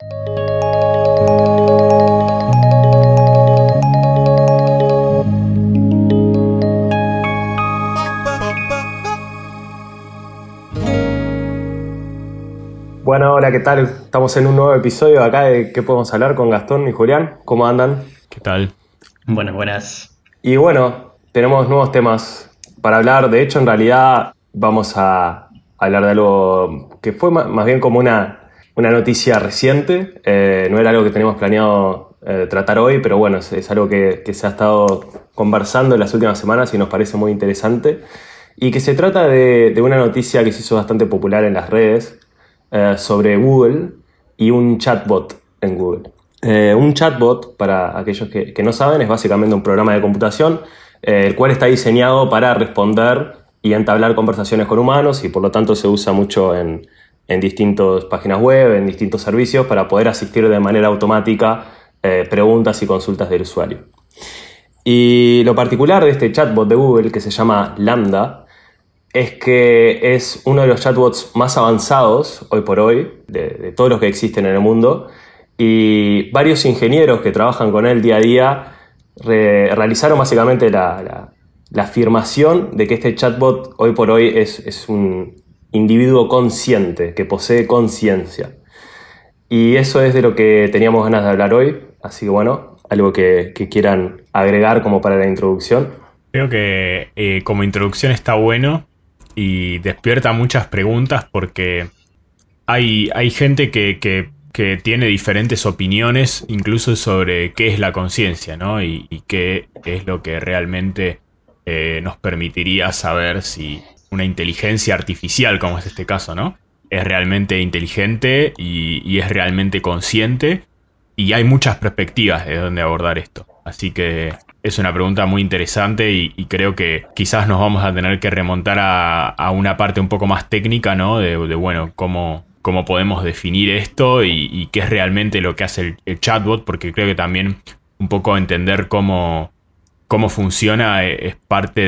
Bueno, hola, ¿qué tal? Estamos en un nuevo episodio acá de ¿Qué podemos hablar con Gastón y Julián? ¿Cómo andan? ¿Qué tal? Buenas, buenas. Y bueno, tenemos nuevos temas para hablar. De hecho, en realidad vamos a hablar de algo que fue más bien como una, una noticia reciente. Eh, no era algo que teníamos planeado eh, tratar hoy, pero bueno, es, algo que, se ha estado conversando en las últimas semanas y nos parece muy interesante. Y que se trata de, de una noticia que se hizo bastante popular en las redes eh, sobre Google y un chatbot en Google. Un chatbot, para aquellos que, no saben, es básicamente un programa de computación, el cual está diseñado para responder y entablar conversaciones con humanos y por lo tanto se usa mucho en, en distintas páginas web, en distintos servicios, para poder asistir de manera automática preguntas y consultas del usuario. Y lo particular de este chatbot de Google, que se llama Lambda, es que es uno de los chatbots más avanzados hoy por hoy, de, todos los que existen en el mundo, y varios ingenieros que trabajan con él día a día realizaron básicamente la, afirmación de que este chatbot hoy por hoy es, un individuo consciente, que posee conciencia. Y eso es de lo que teníamos ganas de hablar hoy, así que bueno, algo que, quieran agregar como para la introducción. Creo que eh, como introducción está bueno y despierta muchas preguntas porque hay, hay gente que, tiene diferentes opiniones incluso sobre qué es la conciencia, ¿no? Y, qué es lo que realmente eh, nos permitiría saber si una inteligencia artificial, como es este caso, ¿no? Es realmente inteligente y, es realmente consciente. Y hay muchas perspectivas de dónde abordar esto. Así que es una pregunta muy interesante y, creo que quizás nos vamos a tener que remontar a, una parte un poco más técnica, ¿no? De, bueno, cómo, cómo podemos definir esto y, qué es realmente lo que hace el, chatbot, porque creo que también un poco entender cómo, cómo funciona es parte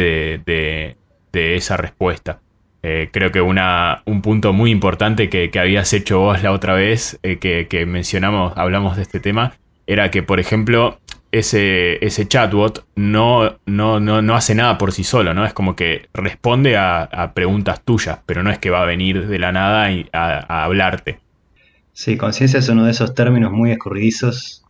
de, esa respuesta. Eh, creo que una, un punto muy importante que, habías hecho vos la otra vez, eh, que, que mencionamos, hablamos de este tema, era que, por ejemplo, ese, ese chatbot no, no, no, hace nada por sí solo, ¿no? Es como que responde a, preguntas tuyas, pero no es que va a venir de la nada y a, hablarte. Sí, conciencia es uno de esos términos muy escurridizos,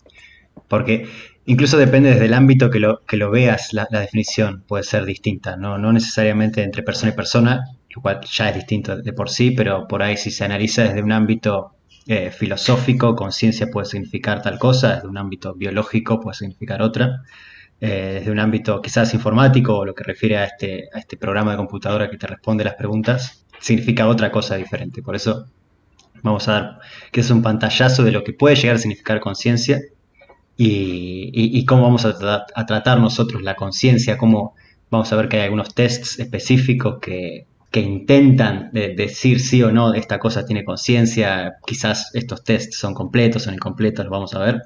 porque incluso depende desde el ámbito que lo, que lo veas, la, definición puede ser distinta, ¿no? no necesariamente entre persona y persona, lo cual ya es distinto de por sí, pero por ahí si se analiza desde un ámbito eh, filosófico, conciencia puede significar tal cosa, desde un ámbito biológico puede significar otra, eh, desde un ámbito quizás informático o lo que refiere a este, a este programa de computadora que te responde las preguntas, significa otra cosa diferente. Por eso vamos a dar que es un pantallazo de lo que puede llegar a significar conciencia y, cómo vamos a, tratar nosotros la conciencia, cómo vamos a ver que hay algunos tests específicos que, que intentan decir sí o no, esta cosa tiene conciencia, quizás estos tests son completos, son incompletos, lo vamos a ver,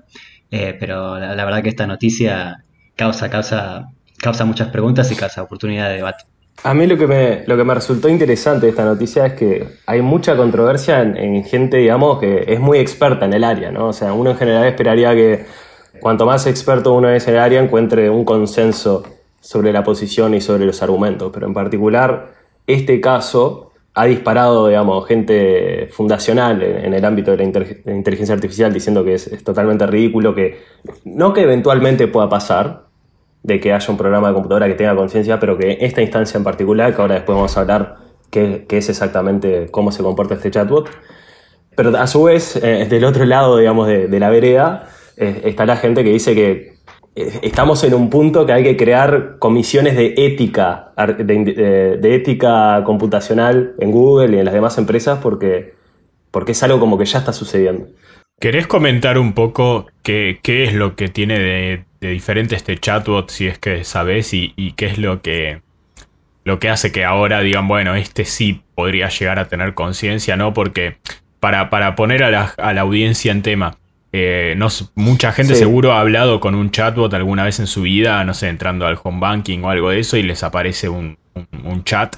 eh, pero la, verdad que esta noticia causa, causa, causa muchas preguntas y causa oportunidad de debate. A mí lo que, me, lo que me resultó interesante de esta noticia es que hay mucha controversia en, gente, digamos, que es muy experta en el área, ¿no? O sea, uno en general esperaría que cuanto más experto uno es en el área, encuentre un consenso sobre la posición y sobre los argumentos, pero en particular este caso ha disparado, digamos, gente fundacional en, el ámbito de la, inteligencia artificial diciendo que es, totalmente ridículo, que no que eventualmente pueda pasar, de que haya un programa de computadora que tenga conciencia, pero que esta instancia en particular, que ahora después vamos a hablar qué, es exactamente cómo se comporta este chatbot, pero a su vez, eh, del otro lado, digamos, de, la vereda, eh, está la gente que dice que eh, estamos en un punto que hay que crear comisiones de ética, de, ética computacional en Google y en las demás empresas porque, porque es algo como que ya está sucediendo. ¿Querés comentar un poco qué, qué es lo que tiene de, diferente este chatbot, si es que sabes, y, qué es lo que, lo que hace que ahora digan, bueno, este sí podría llegar a tener conciencia, ¿no? Porque para, para poner a la, a la audiencia en tema, eh, no, mucha gente seguro ha hablado con un chatbot alguna vez en su vida, no sé, entrando al home banking o algo de eso y les aparece un, chat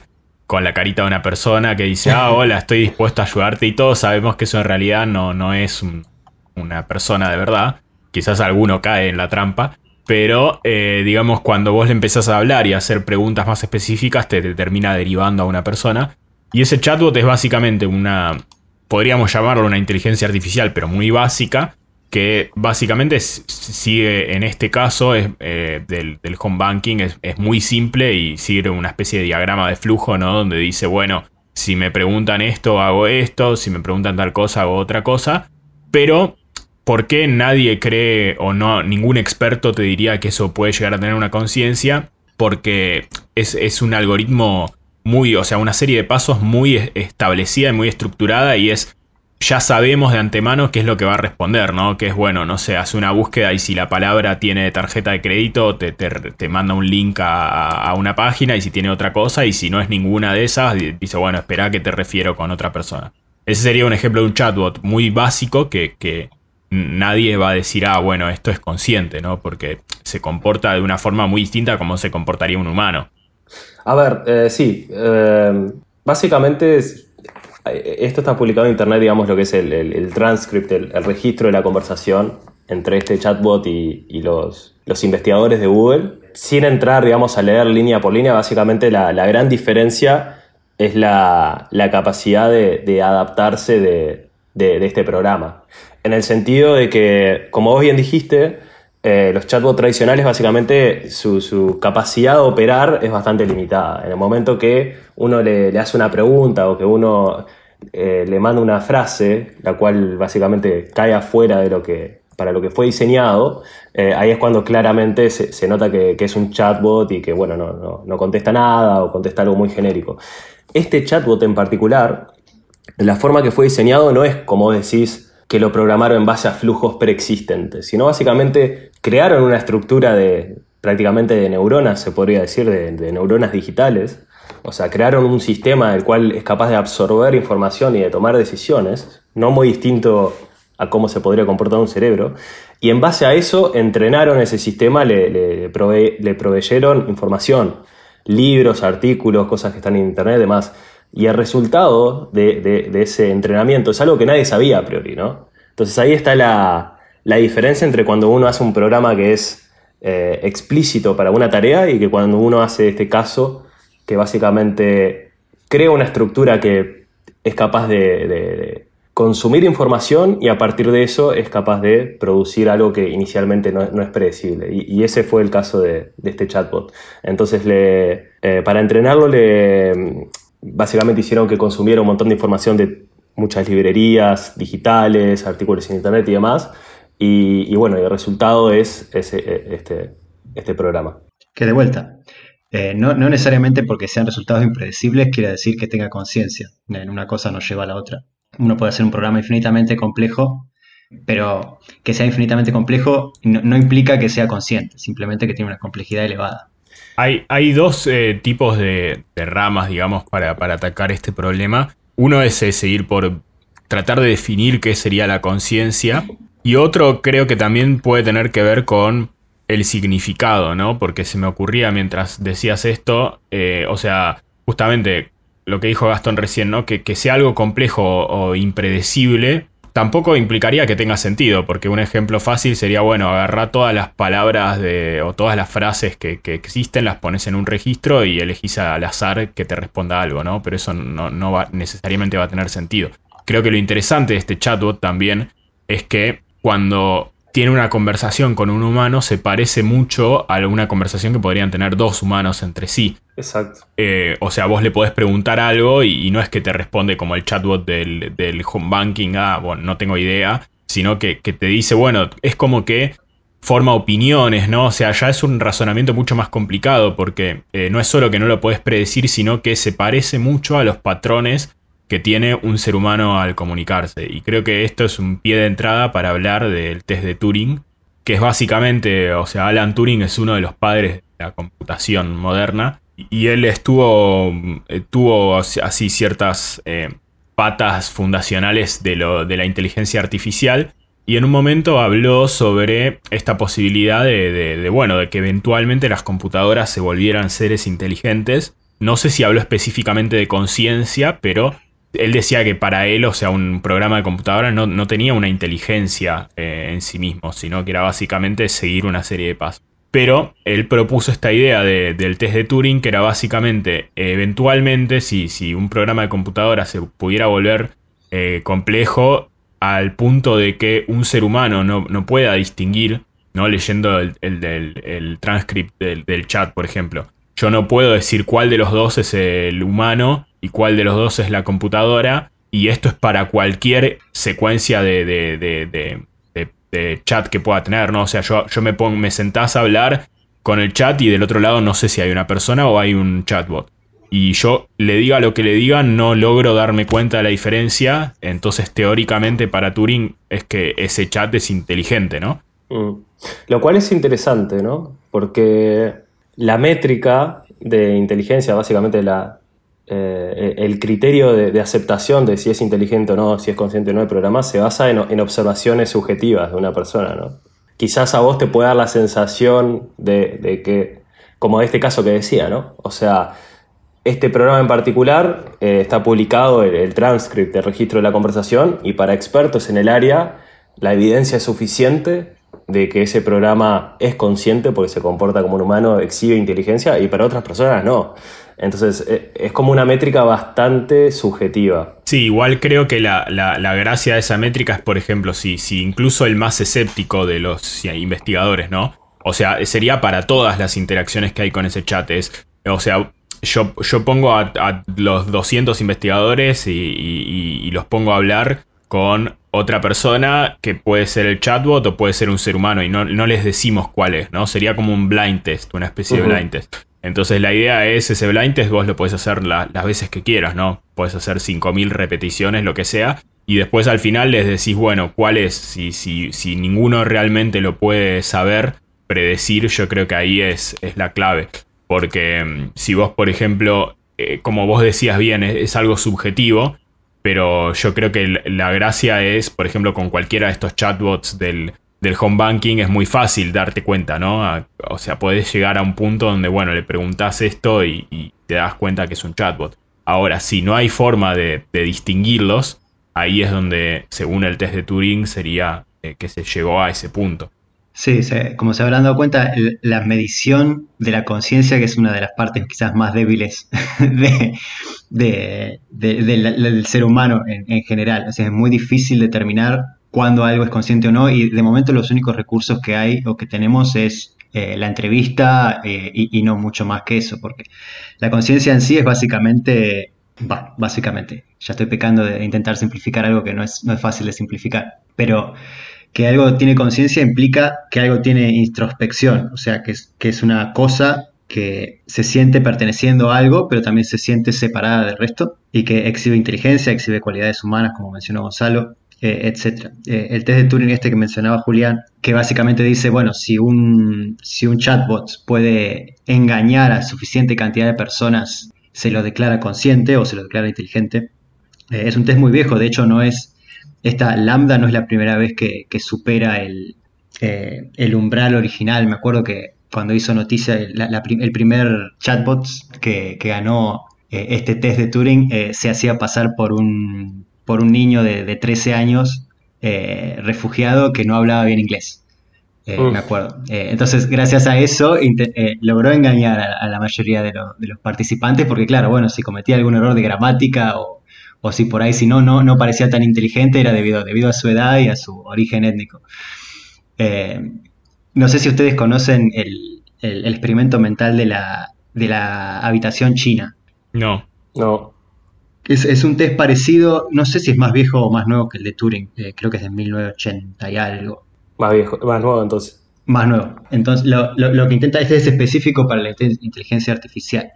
con la carita de una persona que dice, ah, hola, estoy dispuesto a ayudarte y todos sabemos que eso en realidad no, no es un, una persona de verdad. Quizás alguno cae en la trampa. Pero, eh, digamos, cuando vos le empezás a hablar y a hacer preguntas más específicas, te, te termina derivando a una persona. Y ese chatbot es básicamente una, podríamos llamarlo una inteligencia artificial, pero muy básica, que básicamente sigue, en este caso, es, eh, del, home banking, es, muy simple y sigue una especie de diagrama de flujo, ¿no? Donde dice, bueno, si me preguntan esto, hago esto, si me preguntan tal cosa, hago otra cosa. Pero, ¿por qué nadie cree o no, ningún experto te diría que eso puede llegar a tener una conciencia? Porque es, es un algoritmo muy, o sea, una serie de pasos muy establecida y muy estructurada y es ya sabemos de antemano qué es lo que va a responder, ¿no? Que es bueno, no sé, hace una búsqueda y si la palabra tiene tarjeta de crédito, te, te, manda un link a, una página y si tiene otra cosa y si no es ninguna de esas, dice, bueno, espera que te refiero con otra persona. Ese sería un ejemplo de un chatbot muy básico que, que nadie va a decir, ah, bueno, esto es consciente, ¿no? Porque se comporta de una forma muy distinta a como se comportaría un humano. A ver, eh, sí, eh, básicamente esto está publicado en internet, digamos, lo que es el, transcript, el, registro de la conversación entre este chatbot y, los, investigadores de Google. Sin entrar, digamos, a leer línea por línea, básicamente la, gran diferencia es la, capacidad de, adaptarse de, este programa. En el sentido de que, como vos bien dijiste, eh, los chatbots tradicionales básicamente su, capacidad de operar es bastante limitada. En el momento que uno le, hace una pregunta o que uno eh, le manda una frase, la cual básicamente cae afuera de lo que, para lo que fue diseñado, eh, ahí es cuando claramente se, nota que, es un chatbot y que bueno, no, no contesta nada o contesta algo muy genérico. Este chatbot en particular, la forma que fue diseñado no es como decís, que lo programaron en base a flujos preexistentes, sino básicamente crearon una estructura de prácticamente de neuronas, se podría decir, de, neuronas digitales. O sea, crearon un sistema del cual es capaz de absorber información y de tomar decisiones, no muy distinto a cómo se podría comportar un cerebro. Y en base a eso entrenaron ese sistema, le, proveyeron información, libros, artículos, cosas que están en internet, demás. Y el resultado de, ese entrenamiento es algo que nadie sabía a priori, ¿no? Entonces ahí está la, diferencia entre cuando uno hace un programa que es eh, explícito para una tarea y que cuando uno hace este caso que básicamente crea una estructura que es capaz de, consumir información y a partir de eso es capaz de producir algo que inicialmente no, es predecible. Y, ese fue el caso de, este chatbot. Entonces, le, eh, para entrenarlo, le, básicamente hicieron que consumiera un montón de información de muchas librerías digitales, artículos en internet y demás. Y, bueno, el resultado es, eh, este, este programa. Que de vuelta, eh, no, necesariamente porque sean resultados impredecibles quiere decir que tenga conciencia. En una cosa no lleva a la otra. Uno puede hacer un programa infinitamente complejo, pero que sea infinitamente complejo no implica que sea consciente, simplemente que tiene una complejidad elevada. Hay, dos eh, tipos de, ramas, digamos, para, atacar este problema. Uno es seguir por tratar de definir qué sería la conciencia. Y otro creo que también puede tener que ver con el significado, ¿no? Porque se me ocurría mientras decías esto, eh, o sea, justamente lo que dijo Gastón recién, ¿no? Que, que sea algo complejo o impredecible tampoco implicaría que tenga sentido, porque un ejemplo fácil sería, bueno, agarrar todas las palabras de, o todas las frases que, existen, las pones en un registro y elegís al azar que te responda algo, ¿no? Pero eso no, no va, necesariamente va a tener sentido. Creo que lo interesante de este chatbot también es que cuando tiene una conversación con un humano se parece mucho a una conversación que podrían tener dos humanos entre sí. Exacto. Eh, o sea, vos le podés preguntar algo y, no es que te responde como el chatbot del, home banking, ah, bueno, no tengo idea, sino que, te dice, bueno, es como que forma opiniones, ¿no? O sea, ya es un razonamiento mucho más complicado porque eh, no es solo que no lo puedes predecir, sino que se parece mucho a los patrones que tiene un ser humano al comunicarse. Y creo que esto es un pie de entrada para hablar del test de Turing, que es básicamente, o sea, Alan Turing es uno de los padres de la computación moderna. Y él estuvo, eh, tuvo así ciertas eh, patas fundacionales de, lo, de la inteligencia artificial. Y en un momento habló sobre esta posibilidad de, bueno, de que eventualmente las computadoras se volvieran seres inteligentes. No sé si habló específicamente de conciencia, pero él decía que para él, o sea, un programa de computadora no, tenía una inteligencia eh, en sí mismo, sino que era básicamente seguir una serie de pasos. Pero él propuso esta idea del test de Turing, que era básicamente, eventualmente, si, si un programa de computadora se pudiera volver eh, complejo al punto de que un ser humano no, pueda distinguir, ¿no? leyendo el, el, transcript del chat, por ejemplo. Yo no puedo decir cuál de los dos es el humano y cuál de los dos es la computadora. Y esto es para cualquier secuencia de, chat que pueda tener, ¿no? O sea, yo, yo me, pongo, me sentás a hablar con el chat y del otro lado no sé si hay una persona o hay un chatbot. Y yo le diga lo que le diga, no logro darme cuenta de la diferencia. Entonces, teóricamente, para Turing es que ese chat es inteligente, ¿no? Mm. Lo cual es interesante, ¿no? Porque la métrica de inteligencia, básicamente la, eh, el criterio de, aceptación de si es inteligente o no, si es consciente o no del programa, se basa en, observaciones subjetivas de una persona, ¿no? Quizás a vos te puede dar la sensación de, que, como este caso que decía, ¿no? O sea, este programa en particular eh, está publicado el, el transcript, el registro de la conversación, y para expertos en el área, la evidencia es suficiente de que ese programa es consciente porque se comporta como un humano, exhibe inteligencia, y para otras personas no. Entonces eh, es como una métrica bastante subjetiva. Sí, igual creo que la, gracia de esa métrica es, por ejemplo, si, si incluso el más escéptico de los investigadores, ¿no? O sea, sería para todas las interacciones que hay con ese chat. Es, o sea, yo, yo pongo a, los 200 investigadores y, los pongo a hablar con otra persona que puede ser el chatbot o puede ser un ser humano y no, les decimos cuál es, ¿no? Sería como un blind test, una especie de blind test. Entonces la idea es ese blind test, vos lo podés hacer las veces que quieras, ¿no? Puedes hacer 5.000 repeticiones, lo que sea, y después al final les decís, bueno, ¿cuál es? Si, si, si ninguno realmente lo puede saber, predecir, yo creo que ahí es, es la clave. Porque mm, si vos, por ejemplo, eh, como vos decías bien, es, algo subjetivo, pero yo creo que la gracia es, por ejemplo, con cualquiera de estos chatbots del, del home banking es muy fácil darte cuenta, ¿no? o sea, puedes llegar a un punto donde, bueno, le preguntas esto y, te das cuenta que es un chatbot. Ahora, si no hay forma de, distinguirlos, ahí es donde, según el test de Turing, sería eh, que se llegó a ese punto. Sí, como se habrán dado cuenta, la medición de la conciencia, que es una de las partes quizás más débiles del ser humano en, general. Es muy difícil determinar cuando algo es consciente o no y de momento los únicos recursos que hay o que tenemos es eh, la entrevista eh, y, no mucho más que eso, porque la conciencia en sí es básicamente, básicamente, ya estoy pecando de intentar simplificar algo que no es, no es fácil de simplificar, pero que algo tiene conciencia implica que algo tiene introspección, o sea, que es, que es una cosa que se siente perteneciendo a algo, pero también se siente separada del resto y que exhibe inteligencia, exhibe cualidades humanas, como mencionó Gonzalo, eh, etcétera. Eh, el test de Turing este que mencionaba Julián, que básicamente dice, bueno, si un, si un chatbot puede engañar a suficiente cantidad de personas, se lo declara consciente o se lo declara inteligente. Eh, es un test muy viejo, de hecho no es, esta lambda no es la primera vez que, supera el, el umbral original. Me acuerdo que cuando hizo noticia el primer chatbot que, que ganó este test de Turing se hacía pasar por un por un niño de, 13 años eh, refugiado que no hablaba bien inglés. Eh, me acuerdo. Eh, entonces, gracias a eso, logró engañar a, la mayoría de, los participantes, porque claro, bueno, si cometía algún error de gramática o, si por ahí, si no, no, no parecía tan inteligente, era debido, debido a su edad y a su origen étnico. no sé si ustedes conocen el, experimento mental de la, de la habitación china. No. No. Es, un test parecido, no sé si es más viejo o más nuevo que el de Turing, eh, creo que es de 1980 y algo. Más viejo, más nuevo entonces. Más nuevo. Entonces, lo, que intenta este es específico para la inteligencia artificial.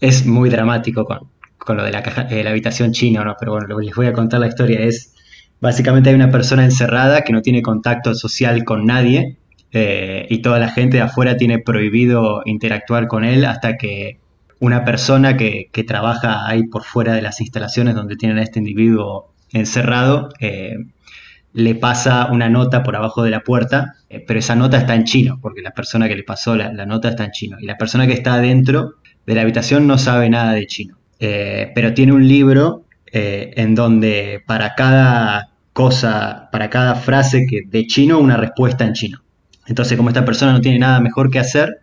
Es muy dramático con, lo de la, caja, la habitación china, ¿no? Pero bueno, lo que les voy a contar la historia es, básicamente hay una persona encerrada que no tiene contacto social con nadie eh, y toda la gente de afuera tiene prohibido interactuar con él hasta que una persona que, trabaja ahí por fuera de las instalaciones donde tienen a este individuo encerrado, eh, le pasa una nota por abajo de la puerta, eh, pero esa nota está en chino, porque la persona que le pasó la, nota está en chino. Y la persona que está adentro de la habitación no sabe nada de chino, eh, pero tiene un libro en donde para cada cosa, para cada frase que de chino, una respuesta en chino. Entonces, como esta persona no tiene nada mejor que hacer,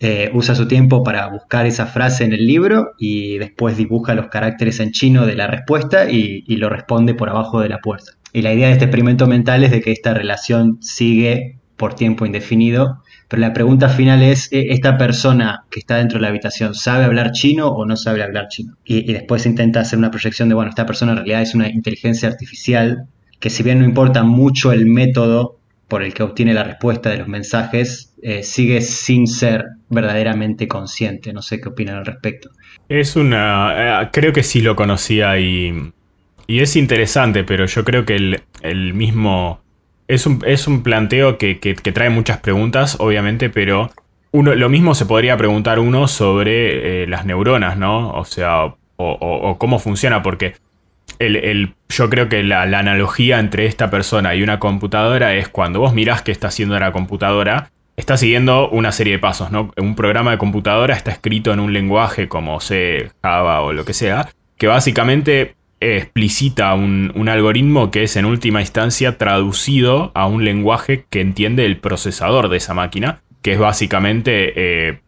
eh, usa su tiempo para buscar esa frase en el libro y después dibuja los caracteres en chino de la respuesta y, lo responde por abajo de la puerta. Y la idea de este experimento mental es de que esta relación sigue por tiempo indefinido, pero la pregunta final es, ¿e-, ¿esta persona que está dentro de la habitación sabe hablar chino o no sabe hablar chino? Y, y después intenta hacer una proyección de, bueno, esta persona en realidad es una inteligencia artificial que si bien no importa mucho el método por el que obtiene la respuesta de los mensajes, eh, sigue sin ser verdaderamente consciente. No sé qué opinan al respecto. Es una... Eh, creo que sí lo conocía y, y es interesante, pero yo creo que el, mismo... Es un, es un planteo que, trae muchas preguntas, obviamente, pero uno, lo mismo se podría preguntar uno sobre eh, las neuronas, ¿no? O sea, o cómo funciona, porque el, yo creo que la, analogía entre esta persona y una computadora es cuando vos mirás qué está haciendo la computadora, está siguiendo una serie de pasos, ¿no? Un programa de computadora está escrito en un lenguaje como C, Java o lo que sea, que básicamente explicita un, algoritmo que es en última instancia traducido a un lenguaje que entiende el procesador de esa máquina, que es básicamente, eh,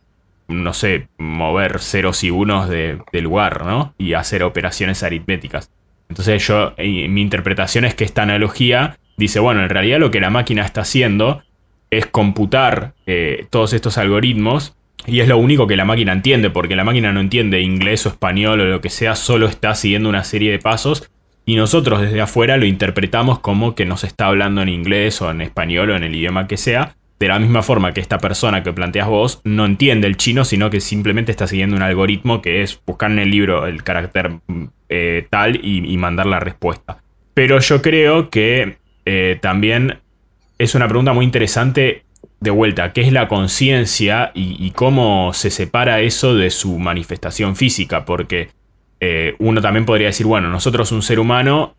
no sé, mover ceros y unos de, de lugar, ¿no? Y hacer operaciones aritméticas. Entonces yo, mi interpretación es que esta analogía dice, bueno, en realidad lo que la máquina está haciendo es computar eh, todos estos algoritmos y es lo único que la máquina entiende, porque la máquina no entiende inglés o español o lo que sea, solo está siguiendo una serie de pasos y nosotros desde afuera lo interpretamos como que nos está hablando en inglés o en español o en el idioma que sea, de la misma forma que esta persona que planteas vos no entiende el chino, sino que simplemente está siguiendo un algoritmo que es buscar en el libro el carácter eh, tal y, mandar la respuesta. Pero yo creo que eh, también es una pregunta muy interesante de vuelta, ¿qué es la conciencia y, cómo se separa eso de su manifestación física? Porque eh, uno también podría decir, bueno, nosotros un ser humano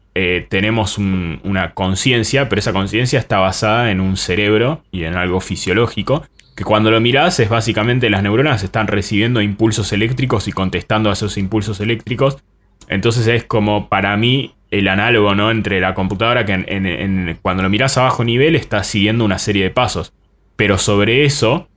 tenemos una conciencia, pero esa conciencia está basada en un cerebro y en algo fisiológico, que cuando lo mirás es básicamente las neuronas están recibiendo impulsos eléctricos y contestando a esos impulsos eléctricos entonces es como para mí el análogo ¿no? entre la computadora que cuando lo miras a bajo nivel está siguiendo una serie de pasos. Pero sobre eso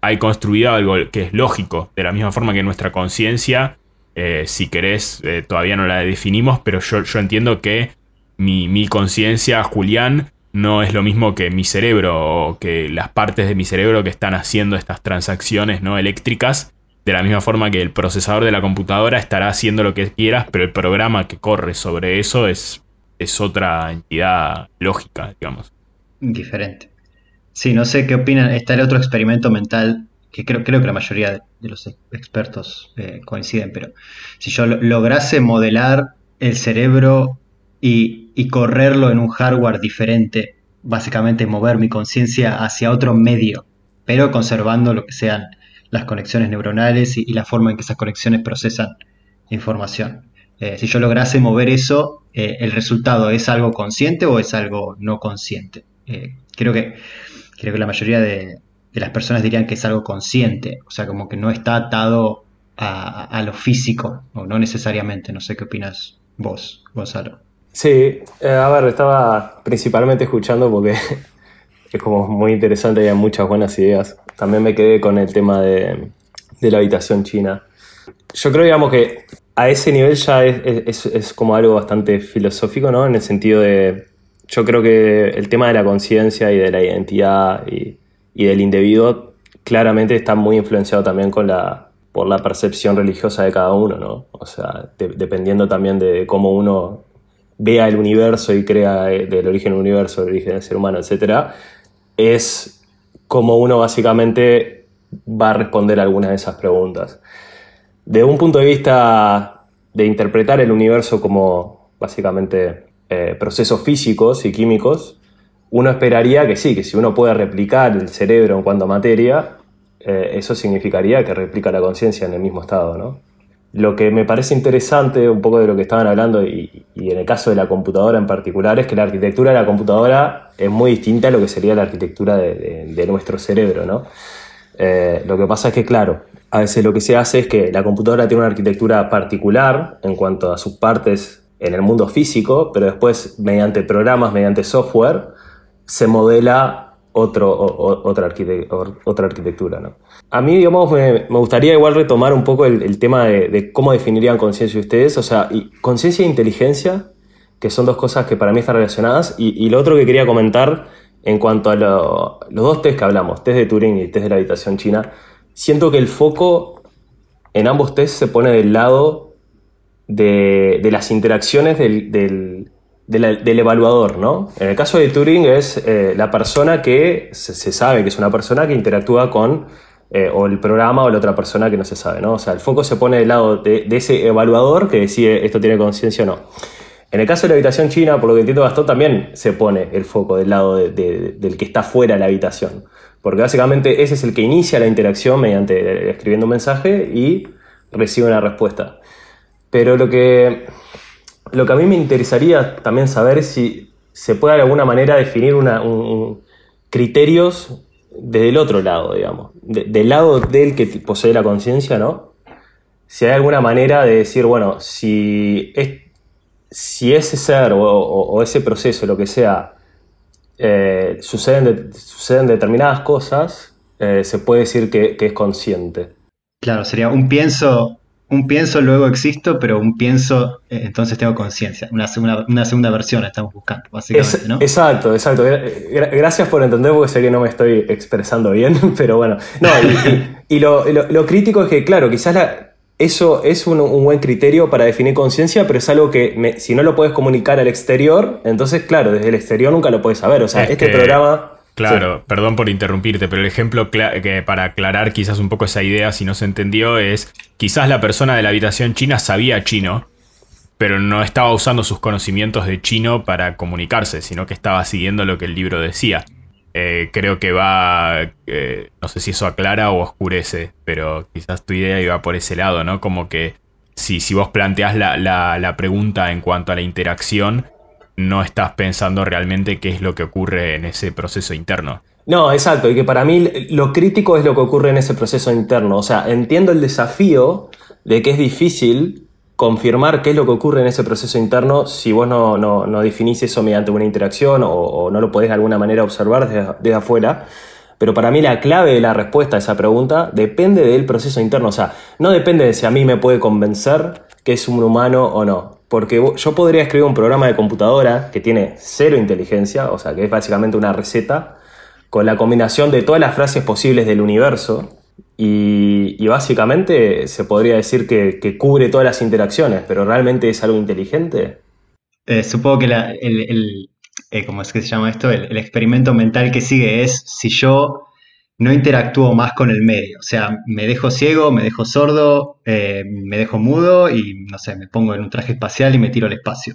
hay construido algo que es lógico, de la misma forma que nuestra conciencia, eh, si querés, eh, todavía no la definimos, pero yo, entiendo que mi, mi conciencia, Julián, no es lo mismo que mi cerebro o que las partes de mi cerebro que están haciendo estas transacciones ¿no? eléctricas de la misma forma que el procesador de la computadora estará haciendo lo que quieras, pero el programa que corre sobre eso es, es otra entidad lógica, digamos. Diferente. Sí, no sé qué opinan. Está el otro experimento mental que creo, creo que la mayoría de los expertos eh, coinciden, pero si yo lograse modelar el cerebro y, y correrlo en un hardware diferente, básicamente mover mi conciencia hacia otro medio, pero conservando lo que sean las conexiones neuronales y, la forma en que esas conexiones procesan información. Eh, si yo lograse mover eso, eh, ¿el resultado es algo consciente o es algo no consciente? Eh, creo, que, creo que la mayoría de, las personas dirían que es algo consciente, o sea, como que no está atado a, lo físico, o no necesariamente. No sé qué opinas vos, Gonzalo. Sí, a ver, estaba principalmente escuchando porque es como muy interesante hay muchas buenas ideas. También me quedé con el tema de, la habitación china. Yo creo, digamos, que a ese nivel ya es, como algo bastante filosófico, ¿no? En el sentido de, yo creo que el tema de la conciencia y de la identidad y, del individuo claramente está muy influenciado también con la, por la percepción religiosa de cada uno, ¿no? O sea, dependiendo también de cómo uno vea el universo y crea eh, del origen del universo, del origen del ser humano, etcétera, es cómo uno básicamente va a responder algunas de esas preguntas. De un punto de vista de interpretar el universo como básicamente eh, procesos físicos y químicos, uno esperaría que sí, que si uno puede replicar el cerebro en cuanto a materia, eh, eso significaría que replica la conciencia en el mismo estado, ¿no? Lo que me parece interesante, un poco de lo que estaban hablando, y, en el caso de la computadora en particular, es que la arquitectura de la computadora es muy distinta a lo que sería la arquitectura de, nuestro cerebro, ¿no? Eh, lo que pasa es que, claro, a veces lo que se hace es que la computadora tiene una arquitectura particular en cuanto a sus partes en el mundo físico, pero después mediante programas, mediante software, se modela otro, otra, otra arquitectura. ¿no? A mí, digamos, me, gustaría igual retomar un poco el, tema de, cómo definirían conciencia ustedes, o sea, conciencia e inteligencia, que son dos cosas que para mí están relacionadas, y, lo otro que quería comentar en cuanto a los dos test que hablamos, test de Turing y test de la habitación china, siento que el foco en ambos test se pone del lado de, las interacciones del, evaluador, ¿no? En el caso de Turing es eh, la persona que se, sabe que es una persona que interactúa con eh, o el programa o la otra persona que no se sabe, ¿no? O sea, el foco se pone del lado de, ese evaluador que decide esto tiene conciencia o no. En el caso de la habitación china, por lo que entiendo Gastón, también se pone el foco del lado del que está fuera de la habitación. Porque básicamente ese es el que inicia la interacción mediante escribiendo un mensaje y recibe una respuesta. Pero lo que, lo que a mí me interesaría también saber si se puede de alguna manera definir criterios desde el otro lado, digamos, del lado del que posee la conciencia, ¿no? Si hay alguna manera de decir, bueno, si, es, ese ser o ese proceso, lo que sea, eh, suceden, determinadas cosas, eh, se puede decir que, es consciente. Claro, sería un pienso, un pienso luego existo, pero un pienso eh, entonces tengo conciencia. Una segunda, una segunda versión estamos buscando, básicamente, ¿no? Exacto, exacto. Gracias por entender porque sé que no me estoy expresando bien, pero bueno. No, y, lo, lo, crítico es que, claro, quizás la, eso es un, buen criterio para definir conciencia, pero es algo que si no lo puedes comunicar al exterior, entonces, claro, desde el exterior nunca lo puedes saber. O sea, este programa... Claro, perdón por interrumpirte, pero el ejemplo que para aclarar quizás un poco esa idea, si no se entendió, es quizás la persona de la habitación china sabía chino, pero no estaba usando sus conocimientos de chino para comunicarse, sino que estaba siguiendo lo que el libro decía. Eh, creo que va, eh, no sé si eso aclara o oscurece, pero quizás tu idea iba por ese lado, ¿no? Como que si, si vos planteás la, pregunta en cuanto a la interacción, no estás pensando realmente qué es lo que ocurre en ese proceso interno. No, exacto, y que para mí lo crítico es lo que ocurre en ese proceso interno. O sea, entiendo el desafío de que es difícil confirmar qué es lo que ocurre en ese proceso interno si vos no, no, definís eso mediante una interacción o, no lo podés de alguna manera observar desde, afuera. Pero para mí la clave de la respuesta a esa pregunta depende del proceso interno. O sea, no depende de si a mí me puede convencer que es un humano o no. Porque yo podría escribir un programa de computadora que tiene cero inteligencia, o sea, que es básicamente una receta, con la combinación de todas las frases posibles del universo, y, básicamente se podría decir que, cubre todas las interacciones, pero ¿realmente es algo inteligente? Eh, supongo que el, eh, ¿cómo es que se llama esto? El, experimento mental que sigue es si yo no interactúo más con el medio, o sea, me dejo ciego, me dejo sordo, eh, me dejo mudo y no sé, me pongo en un traje espacial y me tiro al espacio.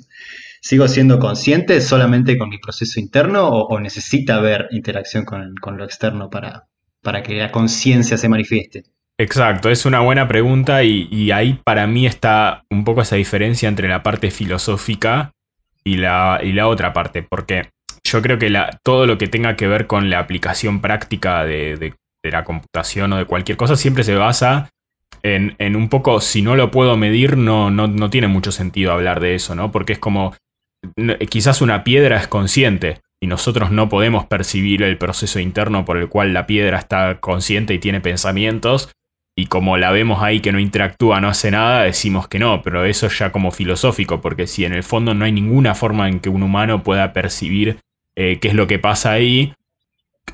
¿Sigo siendo consciente solamente con mi proceso interno o, necesita haber interacción con, con lo externo para, para que la conciencia se manifieste? Exacto, es una buena pregunta y, ahí para mí está un poco esa diferencia entre la parte filosófica y la, y la otra parte, porque yo creo que la, todo lo que tenga que ver con la aplicación práctica de, la computación o de cualquier cosa siempre se basa en, en, un poco, si no lo puedo medir, no, no, no tiene mucho sentido hablar de eso, ¿no? Porque es como, quizás una piedra es consciente, y nosotros no podemos percibir el proceso interno por el cual la piedra está consciente y tiene pensamientos, y como la vemos ahí que no interactúa, no hace nada, decimos que no, pero eso es ya como filosófico, porque si en el fondo no hay ninguna forma en que un humano pueda percibir eh, qué es lo que pasa ahí,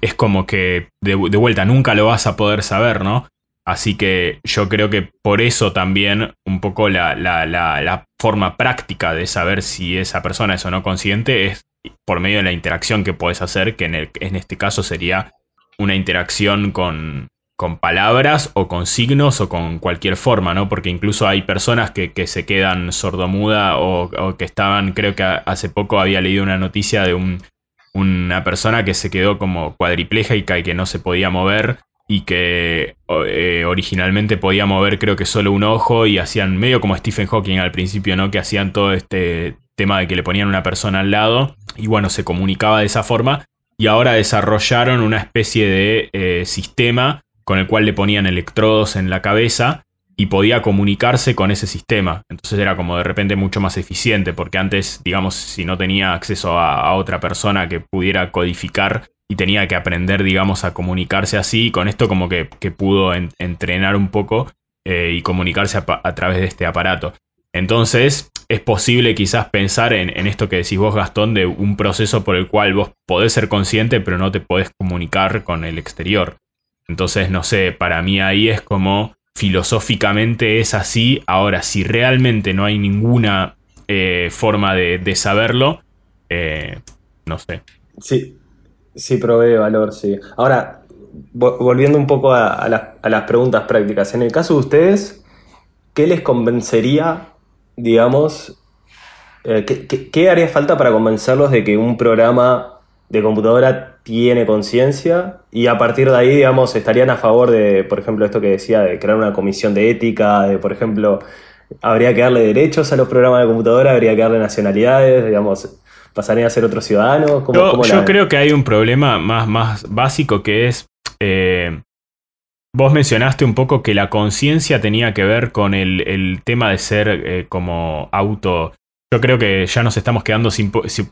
es como que de, vuelta nunca lo vas a poder saber, ¿no? Así que yo creo que por eso también un poco la, la forma práctica de saber si esa persona es o no consciente es por medio de la interacción que puedes hacer, que en, este caso sería una interacción con, con, palabras o con signos o con cualquier forma, ¿no? Porque incluso hay personas que, se quedan sordomuda o, o, que estaban, creo que hace poco había leído una noticia de un, una persona que se quedó como cuadripléjica y que no se podía mover y que eh, originalmente podía mover creo que solo un ojo y hacían medio como Stephen Hawking al principio, ¿no? Que hacían todo este tema de que le ponían una persona al lado y bueno, se comunicaba de esa forma y ahora desarrollaron una especie de eh, sistema con el cual le ponían electrodos en la cabeza y podía comunicarse con ese sistema. Entonces era como de repente mucho más eficiente, porque antes, digamos, si no tenía acceso a, otra persona que pudiera codificar y tenía que aprender, digamos, a comunicarse así, con esto como que, pudo entrenar un poco eh, y comunicarse a, través de este aparato. Entonces, es posible quizás pensar en, en, esto que decís vos, Gastón, de un proceso por el cual vos podés ser consciente, pero no te podés comunicar con el exterior. Entonces, no sé, para mí ahí es como filosóficamente es así. Ahora, si realmente no hay ninguna eh, forma de, saberlo, eh, no sé. Sí, sí provee valor, sí. Ahora, volviendo un poco a, las preguntas prácticas, en el caso de ustedes, ¿qué les convencería, digamos, eh, ¿qué, haría falta para convencerlos de que un programa de computadora tiene conciencia y a partir de ahí, digamos, estarían a favor de, por ejemplo, esto que decía, de crear una comisión de ética, de, por ejemplo, habría que darle derechos a los programas de computadora, habría que darle nacionalidades, digamos, pasarían a ser otros ciudadanos. yo, creo que hay un problema más, más básico que es, eh, vos mencionaste un poco que la conciencia tenía que ver con el, tema de ser eh, como auto yo creo que ya nos estamos quedando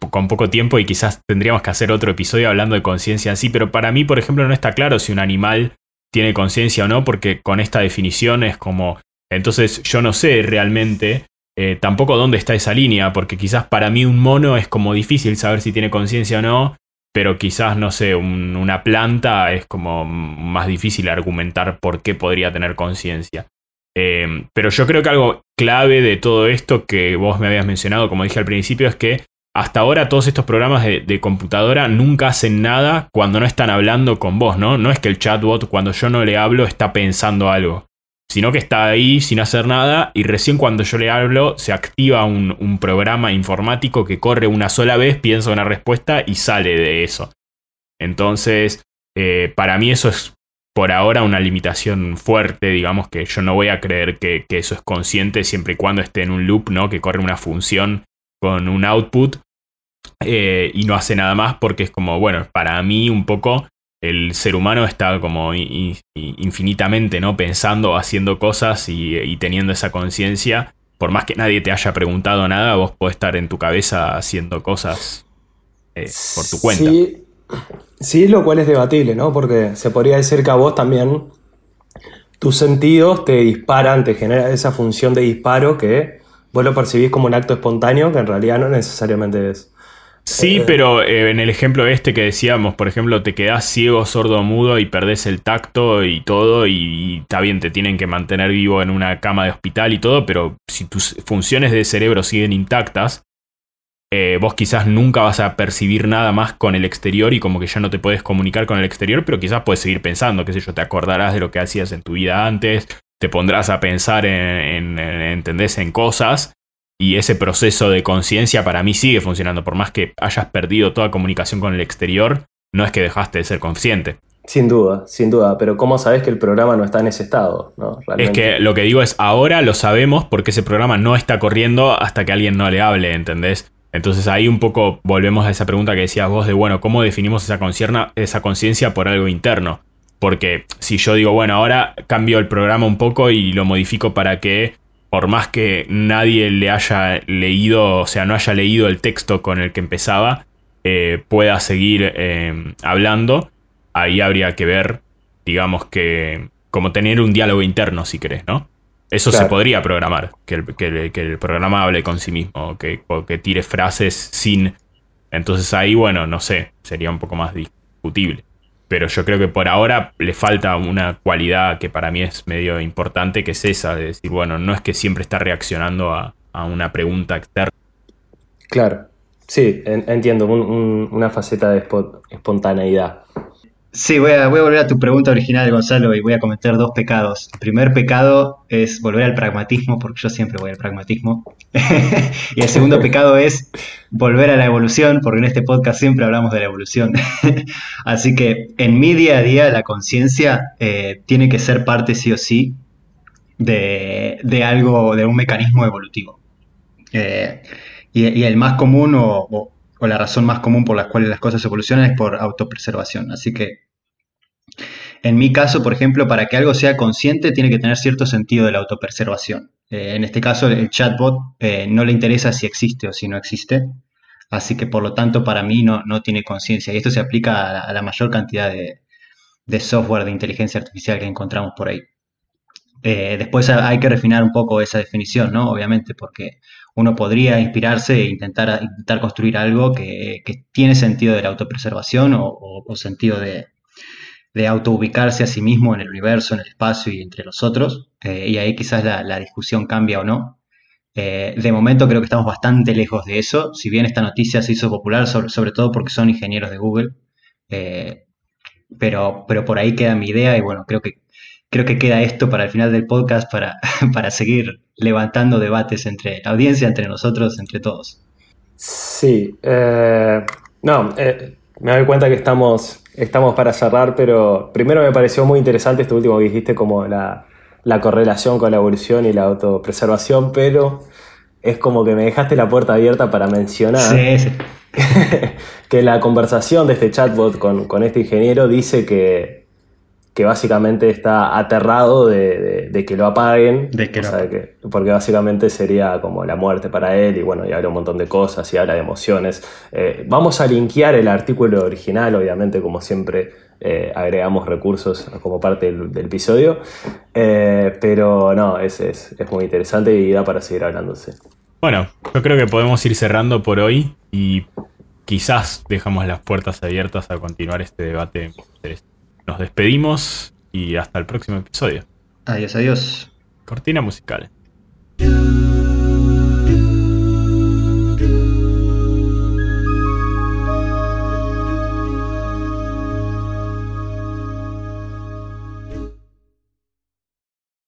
con poco tiempo y quizás tendríamos que hacer otro episodio hablando de conciencia en sí, pero para mí, por ejemplo, no está claro si un animal tiene conciencia o no, porque con esta definición es como... Entonces yo no sé realmente eh, tampoco dónde está esa línea, porque quizás para mí un mono es como difícil saber si tiene conciencia o no, pero quizás, no sé, una planta es como más difícil argumentar por qué podría tener conciencia. Em, pero yo creo que algo clave de todo esto que vos me habías mencionado, como dije al principio, es que hasta ahora todos estos programas de, computadora nunca hacen nada cuando no están hablando con vos, ¿no? No es que el chatbot cuando yo no le hablo está pensando algo, sino que está ahí sin hacer nada y recién cuando yo le hablo se activa un, programa informático que corre una sola vez, piensa una respuesta y sale de eso. Entonces, eh, para mí eso es por ahora una limitación fuerte, digamos que yo no voy a creer que, eso es consciente siempre y cuando esté en un loop, ¿no? Que corre una función con un output eh, y no hace nada más porque es como, bueno, para mí un poco el ser humano está como infinitamente, ¿no? Pensando, haciendo cosas y, teniendo esa conciencia. Por más que nadie te haya preguntado nada, vos podés estar en tu cabeza haciendo cosas eh, por tu cuenta. Sí, Sí, lo cual es debatible, ¿no? Porque se podría decir que a vos también tus sentidos te disparan, te genera esa función de disparo que vos lo percibís como un acto espontáneo, que en realidad no necesariamente es. Sí, eh, pero eh, en el ejemplo este que decíamos, por ejemplo, te quedás ciego, sordo, mudo y perdés el tacto y todo, y, está bien, te tienen que mantener vivo en una cama de hospital y todo, pero si tus funciones de cerebro siguen intactas, eh, vos quizás nunca vas a percibir nada más con el exterior y como que ya no te puedes comunicar con el exterior, pero quizás puedes seguir pensando, qué sé yo, te acordarás de lo que hacías en tu vida antes, te pondrás a pensar en, en, cosas y ese proceso de conciencia para mí sigue funcionando, por más que hayas perdido toda comunicación con el exterior, no es que dejaste de ser consciente. Sin duda, sin duda, pero ¿cómo sabes que el programa no está en ese estado? Es que lo que digo es, ahora lo sabemos porque ese programa no está corriendo hasta que alguien no le hable, ¿entendés? Entonces ahí un poco volvemos a esa pregunta que decías vos de, bueno, ¿cómo definimos esa conciencia por algo interno? Porque si yo digo, bueno, ahora cambio el programa un poco y lo modifico para que, por más que nadie le haya leído, o sea, no haya leído el texto con el que empezaba, eh, pueda seguir eh, hablando, ahí habría que ver, digamos que, como tener un diálogo interno, si querés, ¿no? Eso se podría programar, que el, programa hable con sí mismo, que, que tire frases sin... Entonces ahí, bueno, no sé, sería un poco más discutible. Pero yo creo que por ahora le falta una cualidad que para mí es medio importante, que es esa, de decir, bueno, no es que siempre está reaccionando a, una pregunta externa. Claro, sí, entiendo, una faceta de espontaneidad. Sí, voy a, volver a tu pregunta original, Gonzalo, y voy a cometer dos pecados. El primer pecado es volver al pragmatismo, porque yo siempre voy al pragmatismo. y el segundo pecado es volver a la evolución, porque en este podcast siempre hablamos de la evolución. Así que en mi día a día la conciencia eh, tiene que ser parte sí o sí de, algo, de un mecanismo evolutivo. Eh, y, el más común o la razón más común por la cual las cosas evolucionan es por autopreservación. Así que En mi caso, por ejemplo, para que algo sea consciente tiene que tener cierto sentido de la autopreservación. Eh, en este caso, el chatbot eh, no le interesa si existe o si no existe, así que por lo tanto para mí no, no tiene conciencia. Y esto se aplica a la, mayor cantidad de, software de inteligencia artificial que encontramos por ahí. Eh, después hay que refinar un poco esa definición, ¿no? Obviamente, porque uno podría inspirarse e intentar, intentar construir algo que, tiene sentido de la autopreservación o, sentido de, de autoubicarse a sí mismo en el universo, en el espacio y entre los otros. Eh, y ahí quizás la, discusión cambia o no. Eh, de momento creo que estamos bastante lejos de eso, si bien esta noticia se hizo popular sobre, todo porque son ingenieros de Google, eh, pero, pero por ahí queda mi idea y bueno, creo que, creo que queda esto para el final del podcast para, para seguir levantando debates entre la audiencia, entre nosotros, entre todos. Sí, no, me doy cuenta que estamos, estamos para cerrar, pero primero me pareció muy interesante esto último que dijiste, como la, la correlación con la evolución y la autopreservación, pero es como que me dejaste la puerta abierta para mencionar que la conversación de este chatbot con, este ingeniero dice que, que básicamente está aterrado de, que lo apaguen, porque básicamente sería como la muerte para él y bueno, y habla un montón de cosas y habla de emociones. Eh, vamos a linkear el artículo original, obviamente, como siempre eh, agregamos recursos como parte del, episodio. Eh, pero no, es, es, muy interesante y da para seguir hablándose. Bueno, yo creo que podemos ir cerrando por hoy y quizás dejamos las puertas abiertas a continuar este debate. Nos despedimos y hasta el próximo episodio. Adiós, adiós. Cortina musical.